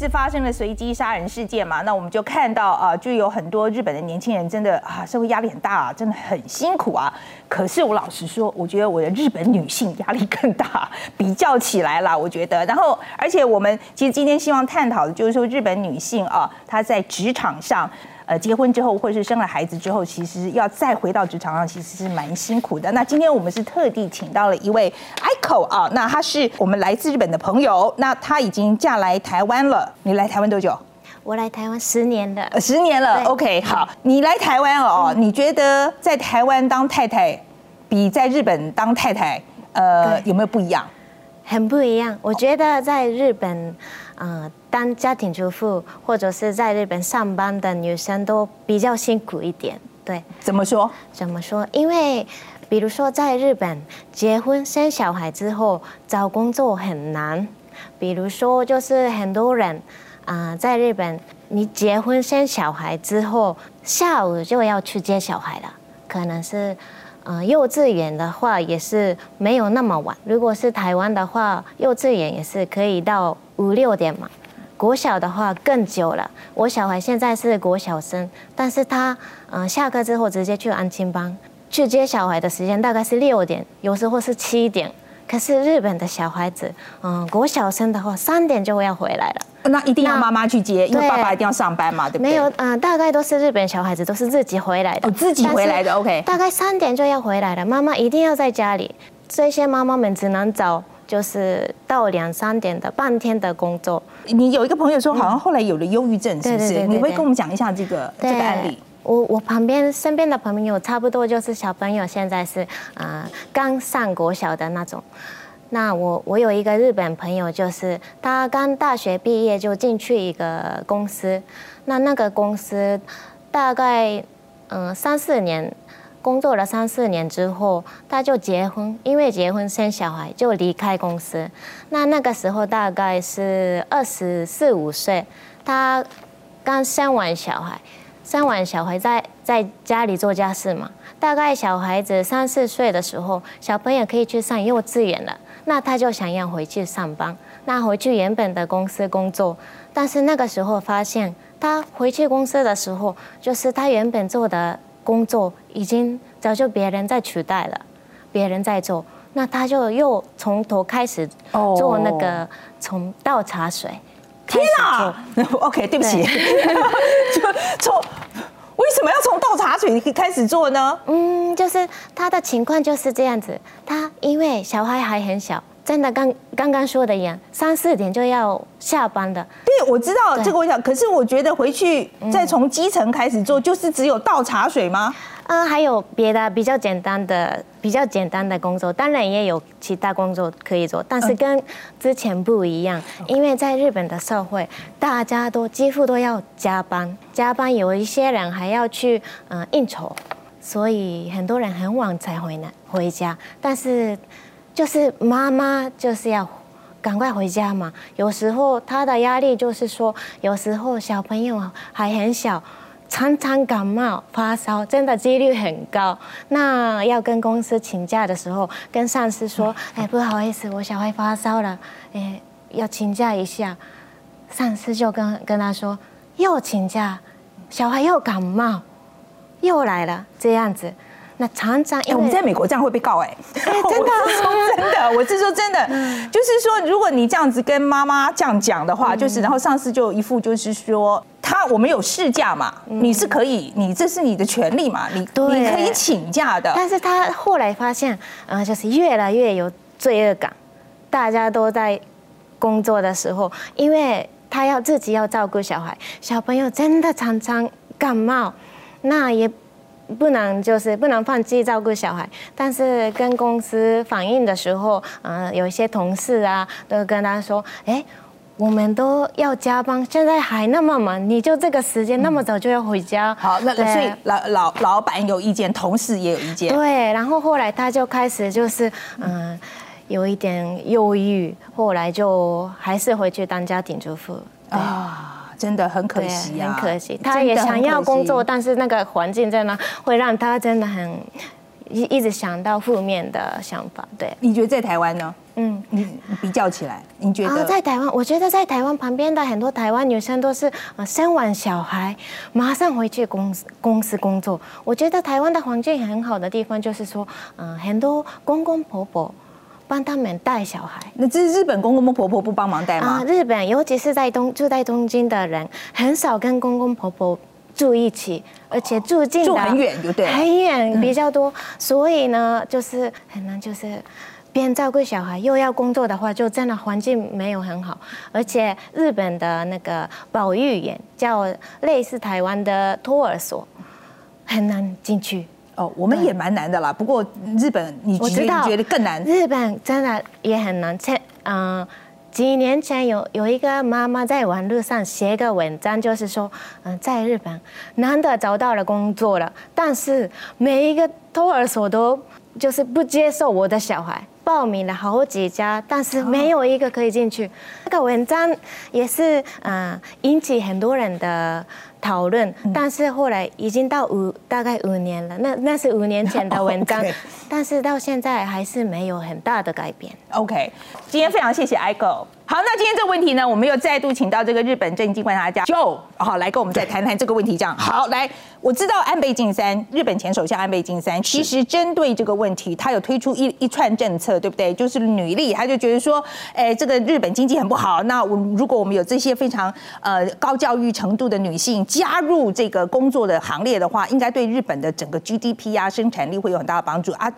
是发生了随机杀人事件嘛，那我们就看到啊，就有很多日本的年轻人真的啊，社会压力很大啊，真的很辛苦啊。可是我老实说，我觉得我的日本女性压力更大，比较起来啦，我觉得。然后，而且我们其实今天希望探讨的就是说，日本女性啊，她在职场上。呃，结婚之后或者是生了孩子之后，其实要再回到职场上，其实是蛮辛苦的。那今天我们是特地请到了一位 Ico 啊，那他是我们来自日本的朋友，那他已经嫁来台湾了。你来台湾多久？我来台湾十年了，十年了。OK，好，你来台湾哦，你觉得在台湾当太太比在日本当太太，呃，有没有不一样？很不一样。我觉得在日本。嗯，当家庭主妇或者是在日本上班的女生都比较辛苦一点，对？怎么说？怎么说？因为，比如说在日本结婚生小孩之后找工作很难，比如说就是很多人，啊，在日本你结婚生小孩之后下午就要去接小孩了，可能是，嗯，幼稚园的话也是没有那么晚，如果是台湾的话，幼稚园也是可以到。五六点嘛，国小的话更久了。我小孩现在是国小生，但是他嗯下课之后直接去安亲班，去接小孩的时间大概是六点，有时候是七点。可是日本的小孩子，嗯国小生的话三点就要回来了。那一定要妈妈去接，因为爸爸一定要上班嘛，对不对？没有，嗯，大概都是日本小孩子都是自己回来的。哦，自己回来的，OK。大概三点就要回来了，妈妈一定要在家里。这些妈妈们只能找。就是到两三点的半天的工作。你有一个朋友说，好像后来有了忧郁症，是不是？你会跟我们讲一下这个这个案例？我我旁边身边的朋友差不多就是小朋友，现在是啊刚上国小的那种。那我我有一个日本朋友，就是他刚大学毕业就进去一个公司，那那个公司大概嗯三四年。工作了三四年之后，他就结婚，因为结婚生小孩就离开公司。那那个时候大概是二十四五岁，他刚生完小孩，生完小孩在在家里做家事嘛。大概小孩子三四岁的时候，小朋友可以去上幼稚园了，那他就想要回去上班，那回去原本的公司工作。但是那个时候发现，他回去公司的时候，就是他原本做的。工作已经早就别人在取代了，别人在做，那他就又从头开始做那个从倒茶水。天哪！OK，对不起，就从为什么要从倒茶水开始做呢？嗯，就是他的情况就是这样子，他因为小孩还很小。真的，刚刚刚说的一样，三四点就要下班的。对，我知道这个我想，可是我觉得回去再从基层开始做，就是只有倒茶水吗？嗯，还有别的比较简单的、比较简单的工作，当然也有其他工作可以做，但是跟之前不一样，因为在日本的社会，大家都几乎都要加班，加班有一些人还要去嗯应酬，所以很多人很晚才回来回家，但是。就是妈妈就是要赶快回家嘛。有时候她的压力就是说，有时候小朋友还很小，常常感冒发烧，真的几率很高。那要跟公司请假的时候，跟上司说：“哎，不好意思，我小孩发烧了，哎，要请假一下。”上司就跟跟他说：“又请假，小孩又感冒，又来了，这样子。”那常常哎，我们在美国这样会被告哎，真的，真的，我是说真的，就是说，如果你这样子跟妈妈这样讲的话，就是然后上司就一副就是说，他我们有事假嘛，你是可以，你这是你的权利嘛，你你可以请假的。但是他后来发现，呃，就是越来越有罪恶感，大家都在工作的时候，因为他要自己要照顾小孩，小朋友真的常常感冒，那也。不能就是不能放弃照顾小孩，但是跟公司反映的时候，嗯，有一些同事啊，都跟他说，哎，我们都要加班，现在还那么忙，你就这个时间那么早就要回家？好，那所以老老老板有意见，同事也有意见。对，然后后来他就开始就是嗯，有一点忧郁，后来就还是回去当家庭主妇啊。真的很可惜啊，很可惜。他也想要工作，但是那个环境在那，会让他真的很一一直想到负面的想法。对，你觉得在台湾呢？嗯，你比较起来，你觉得？在台湾，我觉得在台湾旁边的很多台湾女生都是呃生完小孩马上回去公司公司工作。我觉得台湾的环境很好的地方就是说，嗯，很多公公婆婆帮他们带小孩。那这是日本公公婆婆不帮忙带吗？日本尤其是在东住在东京的人，很少跟公公婆婆住一起，而且住近住很远，对很远比较多，所以呢，就是很难就是。边照顾小孩又要工作的话，就真的环境没有很好，而且日本的那个保育园叫类似台湾的托儿所，很难进去。哦，我们也蛮难的啦。不过日本，你觉得觉得更难？日本真的也很难。前嗯，几年前有有一个妈妈在网络上写个文章，就是说，嗯，在日本难得找到了工作了，但是每一个托儿所都就是不接受我的小孩。报名了好几家，但是没有一个可以进去。这个文章也是嗯引起很多人的讨论，但是后来已经到五大概五年了，那那是五年前的文章，但是到现在还是没有很大的改变。OK，今天非常谢谢 IGO。好，那今天这个问题呢，我们又再度请到这个日本政经观察家 Joe，好来跟我们再谈谈这个问题。这样好，来，我知道安倍晋三，日本前首相安倍晋三，其实针对这个问题，他有推出一一串政策，对不对？就是女力，他就觉得说，哎，这个日本经济很不好，那我如果我们有这些非常呃高教育程度的女性加入这个工作的行列的话，应该对日本的整个 GDP 啊生产力会有很大的帮助啊。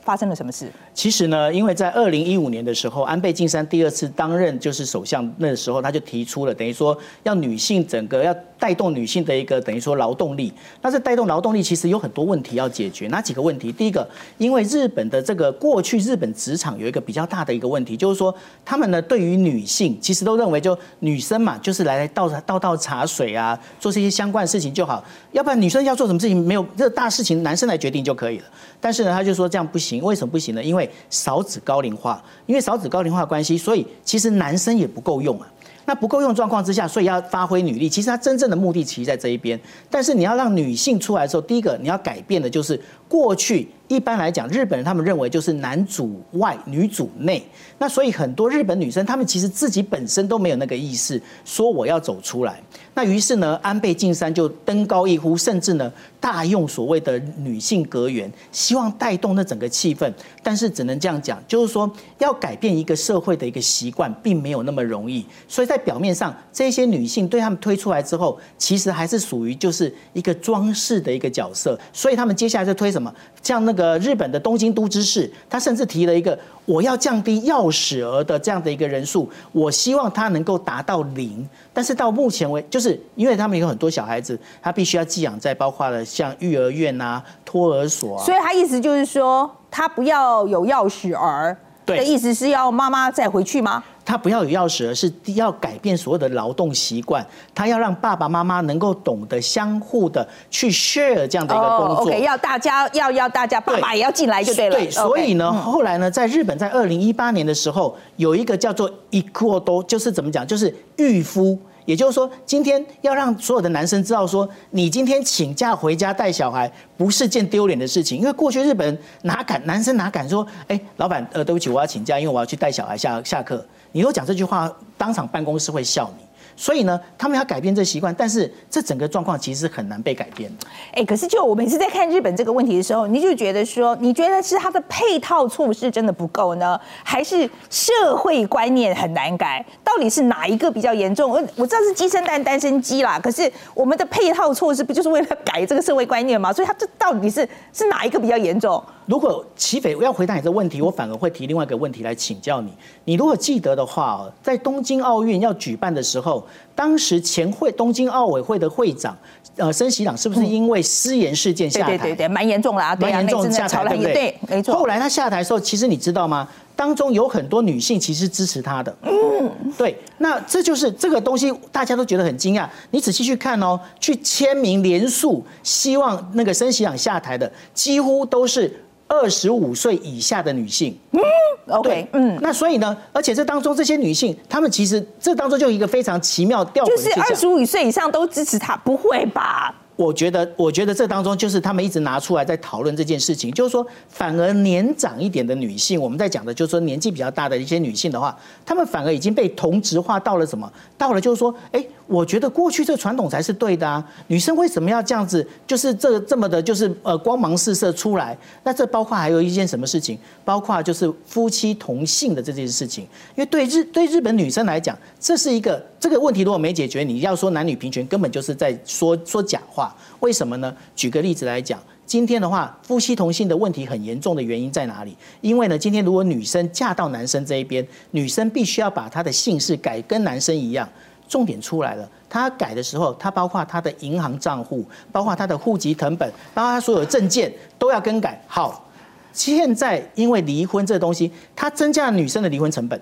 发生了什么事？其实呢，因为在二零一五年的时候，安倍晋三第二次担任就是首相，那时候他就提出了，等于说要女性整个要带动女性的一个等于说劳动力。那这带动劳动力其实有很多问题要解决，哪几个问题？第一个，因为日本的这个过去日本职场有一个比较大的一个问题，就是说他们呢对于女性其实都认为就女生嘛，就是来倒倒倒茶水啊，做这些相关的事情就好，要不然女生要做什么事情没有这大事情男生来决定就可以了。但是呢，他就说这样不行，为什么不行呢？因为少子高龄化，因为少子高龄化关系，所以其实男生也不够用啊。那不够用状况之下，所以要发挥女力。其实他真正的目的其实在这一边。但是你要让女性出来的时候，第一个你要改变的就是过去一般来讲，日本人他们认为就是男主外女主内。那所以很多日本女生，她们其实自己本身都没有那个意识，说我要走出来。那于是呢，安倍晋三就登高一呼，甚至呢大用所谓的女性阁员，希望带动那整个气氛。但是只能这样讲，就是说要改变一个社会的一个习惯，并没有那么容易。所以在表面上，这些女性对他们推出来之后，其实还是属于就是一个装饰的一个角色。所以他们接下来在推什么？像那个日本的东京都知事，他甚至提了一个，我要降低钥匙儿的这样的一个人数，我希望他能够达到零。但是到目前为就是因为他们有很多小孩子，他必须要寄养在包括了像育儿院啊、托儿所啊。所以他意思就是说，他不要有钥匙儿。的意思是要妈妈再回去吗？他不要有钥匙，而是要改变所有的劳动习惯。他要让爸爸妈妈能够懂得相互的去 share 这样的一个工作。要大家要要大家爸爸也要进来就对了。对，所以呢，后来呢，在日本在二零一八年的时候，有一个叫做 equal，就是怎么讲，就是御夫。也就是说，今天要让所有的男生知道，说你今天请假回家带小孩不是件丢脸的事情，因为过去日本哪敢男生哪敢说，哎，老板，呃，对不起，我要请假，因为我要去带小孩下下课。你如果讲这句话，当场办公室会笑你。所以呢，他们要改变这习惯，但是这整个状况其实很难被改变的。哎，可是就我每次在看日本这个问题的时候，你就觉得说，你觉得是他的配套措施真的不够呢，还是社会观念很难改？到底是哪一个比较严重？我我知道是鸡生蛋，蛋生鸡啦。可是我们的配套措施不就是为了改这个社会观念吗？所以它这到底是是哪一个比较严重？如果齐斐要回答你这个问题，我反而会提另外一个问题来请教你。你如果记得的话，在东京奥运要举办的时候，当时前会东京奥委会的会长，呃，森喜朗是不是因为失言事件下台？对对对，蛮严重了啊，蛮严重下台，对不对？对，没错。后来他下台的时候，其实你知道吗？当中有很多女性其实支持他的。嗯，对。那这就是这个东西，大家都觉得很惊讶。你仔细去看哦，去签名连署，希望那个森喜朗下台的，几乎都是。二十五岁以下的女性，嗯，OK，嗯，那所以呢，而且这当中这些女性，她们其实这当中就一个非常奇妙调，就是二十五岁以上都支持她，不会吧？我觉得，我觉得这当中就是他们一直拿出来在讨论这件事情，就是说，反而年长一点的女性，我们在讲的就是说年纪比较大的一些女性的话，她们反而已经被同质化到了什么？到了就是说，哎，我觉得过去这传统才是对的啊，女生为什么要这样子？就是这这么的，就是呃光芒四射出来？那这包括还有一件什么事情？包括就是夫妻同性的这件事情，因为对日对日本女生来讲，这是一个这个问题如果没解决，你要说男女平权，根本就是在说说假话。为什么呢？举个例子来讲，今天的话，夫妻同性的问题很严重的原因在哪里？因为呢，今天如果女生嫁到男生这一边，女生必须要把她的姓氏改跟男生一样。重点出来了，他改的时候，他包括他的银行账户，包括他的户籍成本，包括他所有证件都要更改。好，现在因为离婚这东西，他增加了女生的离婚成本。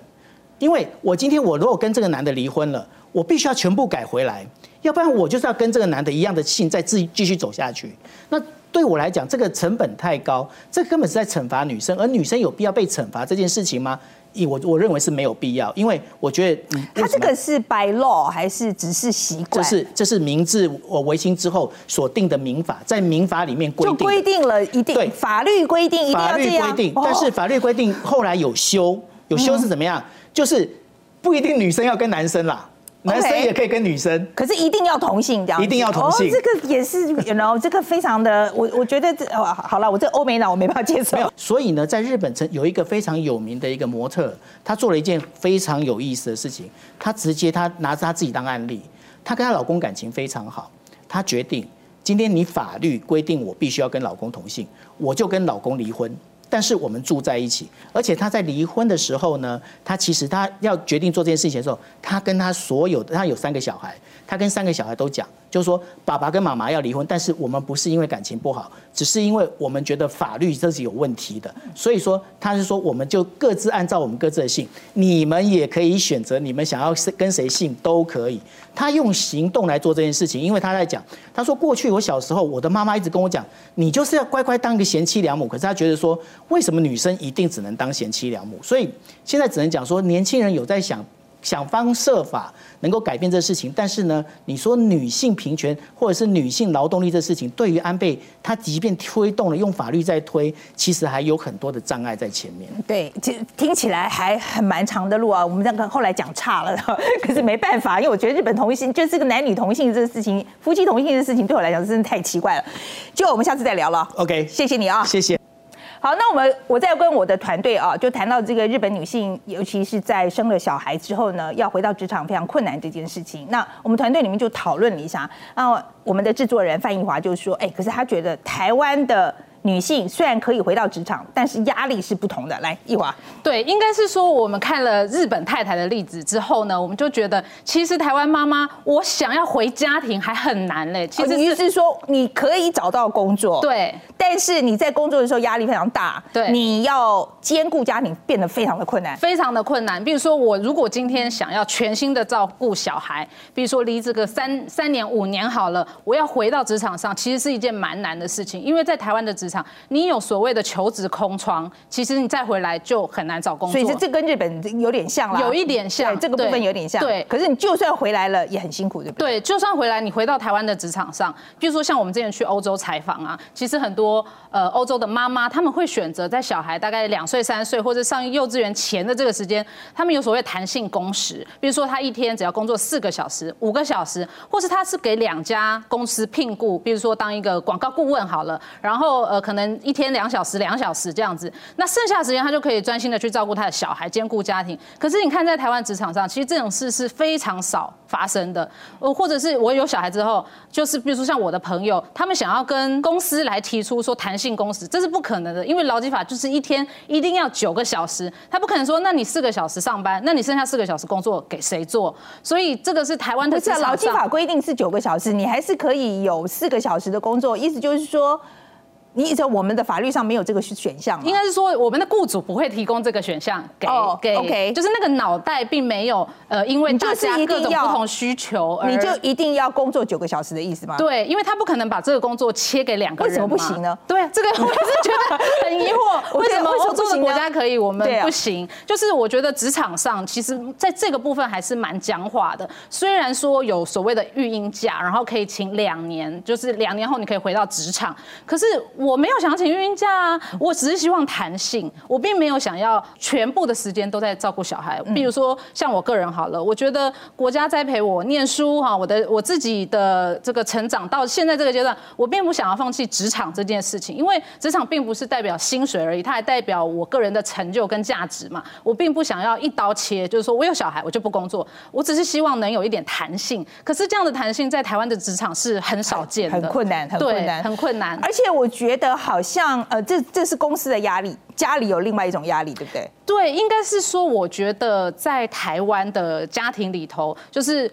因为我今天我如果跟这个男的离婚了，我必须要全部改回来。要不然我就是要跟这个男的一样的姓，再继继续走下去。那对我来讲，这个成本太高，这根本是在惩罚女生。而女生有必要被惩罚这件事情吗？我我认为是没有必要，因为我觉得他这个是 by law 还是只是习惯？这是这是明治我维新之后所定的民法，在民法里面规定就规定了一定对法律规定一定法律规定，但是法律规定后来有修，有修是怎么样？就是不一定女生要跟男生啦。男生也可以跟女生，可是一定要同性这样。一定要同性，这个也是，然后这个非常的，我我觉得这哦，好了，我这欧美脑我没办法接受。所以呢，在日本曾有一个非常有名的一个模特，她做了一件非常有意思的事情，她直接她拿着她自己当案例，她跟她老公感情非常好，她决定今天你法律规定我必须要跟老公同性，我就跟老公离婚。但是我们住在一起，而且他在离婚的时候呢，他其实他要决定做这件事情的时候，他跟他所有他有三个小孩，他跟三个小孩都讲。就是说，爸爸跟妈妈要离婚，但是我们不是因为感情不好，只是因为我们觉得法律这是有问题的。所以说，他是说，我们就各自按照我们各自的姓，你们也可以选择你们想要跟谁姓都可以。他用行动来做这件事情，因为他在讲，他说过去我小时候，我的妈妈一直跟我讲，你就是要乖乖当一个贤妻良母。可是他觉得说，为什么女生一定只能当贤妻良母？所以现在只能讲说，年轻人有在想。想方设法能够改变这事情，但是呢，你说女性平权或者是女性劳动力这事情，对于安倍他即便推动了用法律在推，其实还有很多的障碍在前面。对，其实听起来还很蛮长的路啊。我们这个后来讲差了，可是没办法，因为我觉得日本同性就这个男女同性这个事情，夫妻同性的事情，对我来讲真的太奇怪了。就我们下次再聊了。OK，谢谢你啊，谢谢。好，那我们我再跟我的团队啊，就谈到这个日本女性，尤其是在生了小孩之后呢，要回到职场非常困难这件事情。那我们团队里面就讨论了一下，那我们的制作人范逸华就说，哎，可是他觉得台湾的。女性虽然可以回到职场，但是压力是不同的。来，一华，对，应该是说我们看了日本太太的例子之后呢，我们就觉得其实台湾妈妈，我想要回家庭还很难嘞。其实是说你可以找到工作，对，但是你在工作的时候压力非常大，对，你要兼顾家庭变得非常的困难，非常的困难。比如说我如果今天想要全心的照顾小孩，比如说离这个三三年五年好了，我要回到职场上，其实是一件蛮难的事情，因为在台湾的职场。你有所谓的求职空窗，其实你再回来就很难找工作。所以这跟日本有点像了，有一点像，这个部分有点像。对，可是你就算回来了也很辛苦，对不对？对，就算回来，你回到台湾的职场上，比如说像我们之前去欧洲采访啊，其实很多呃欧洲的妈妈，他们会选择在小孩大概两岁、三岁或者上幼稚园前的这个时间，他们有所谓弹性工时，比如说他一天只要工作四个小时、五个小时，或是他是给两家公司聘雇，比如说当一个广告顾问好了，然后呃可能。一天两小时，两小时这样子，那剩下时间他就可以专心的去照顾他的小孩，兼顾家庭。可是你看，在台湾职场上，其实这种事是非常少发生的。呃，或者是我有小孩之后，就是比如说像我的朋友，他们想要跟公司来提出说弹性工时，这是不可能的，因为劳基法就是一天一定要九个小时，他不可能说，那你四个小时上班，那你剩下四个小时工作给谁做？所以这个是台湾的不是劳基法规定是九个小时，你还是可以有四个小时的工作，意思就是说。你在我们的法律上没有这个选项，应该是说我们的雇主不会提供这个选项给给，OK，就是那个脑袋并没有呃，因为大家各种不同需求，你就一定要工作九个小时的意思吗？对，因为他不可能把这个工作切给两个人，为什么不行呢？对，这个我是觉得很疑惑，为什么欧洲的国家可以，我们不行。就是我觉得职场上，其实在这个部分还是蛮僵化的。虽然说有所谓的育婴假，然后可以请两年，就是两年后你可以回到职场，可是我没有想要请育婴假啊，我只是希望弹性，我并没有想要全部的时间都在照顾小孩。比如说像我个人好了，我觉得国家栽培我念书哈，我的我自己的这个成长到现在这个阶段，我并不想要放弃职场这件事情，因为职场并不是代表薪水而已，它还代表我个人的成就跟价值嘛。我并不想要一刀切，就是说我有小孩我就不工作，我只是希望能有一点弹性。可是这样的弹性在台湾的职场是很少见的，很困难，很困难，很困难。而且我觉得好像呃，这这是公司的压力，家里有另外一种压力，对不对？对，应该是说，我觉得在台湾的家庭里头，就是。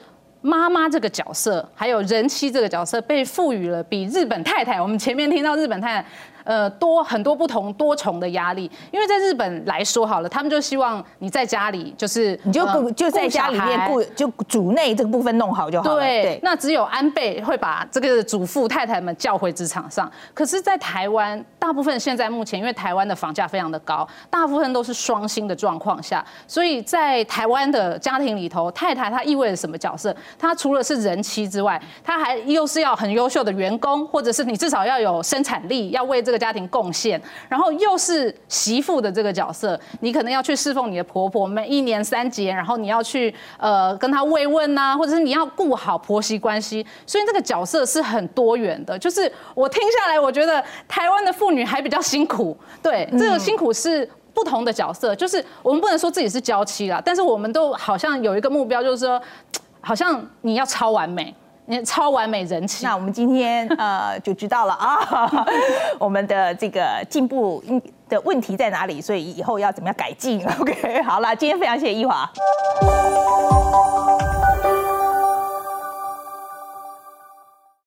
妈妈这个角色，还有人妻这个角色，被赋予了比日本太太，我们前面听到日本太太，呃，多很多不同多重的压力。因为在日本来说好了，他们就希望你在家里，就是你就呃顾就在家里面顾就主内这个部分弄好就好了。对，那只有安倍会把这个主妇太太们叫回职场上。可是，在台湾，大部分现在目前，因为台湾的房价非常的高，大部分都是双薪的状况下，所以在台湾的家庭里头，太太她意味着什么角色？她除了是人妻之外，她还又是要很优秀的员工，或者是你至少要有生产力，要为这个家庭贡献，然后又是媳妇的这个角色，你可能要去侍奉你的婆婆，每一年三节，然后你要去呃跟她慰问呐、或者是你要顾好婆媳关系，所以这个角色是很多元的。就是我听下来，我觉得台湾的妇女还比较辛苦，对，这个辛苦是。不同的角色，就是我们不能说自己是娇妻啦，但是我们都好像有一个目标，就是说，好像你要超完美，你超完美人妻。那我们今天呃就知道了啊，我们的这个进步的问题在哪里，所以以后要怎么样改进？OK，好了，今天非常谢谢一华。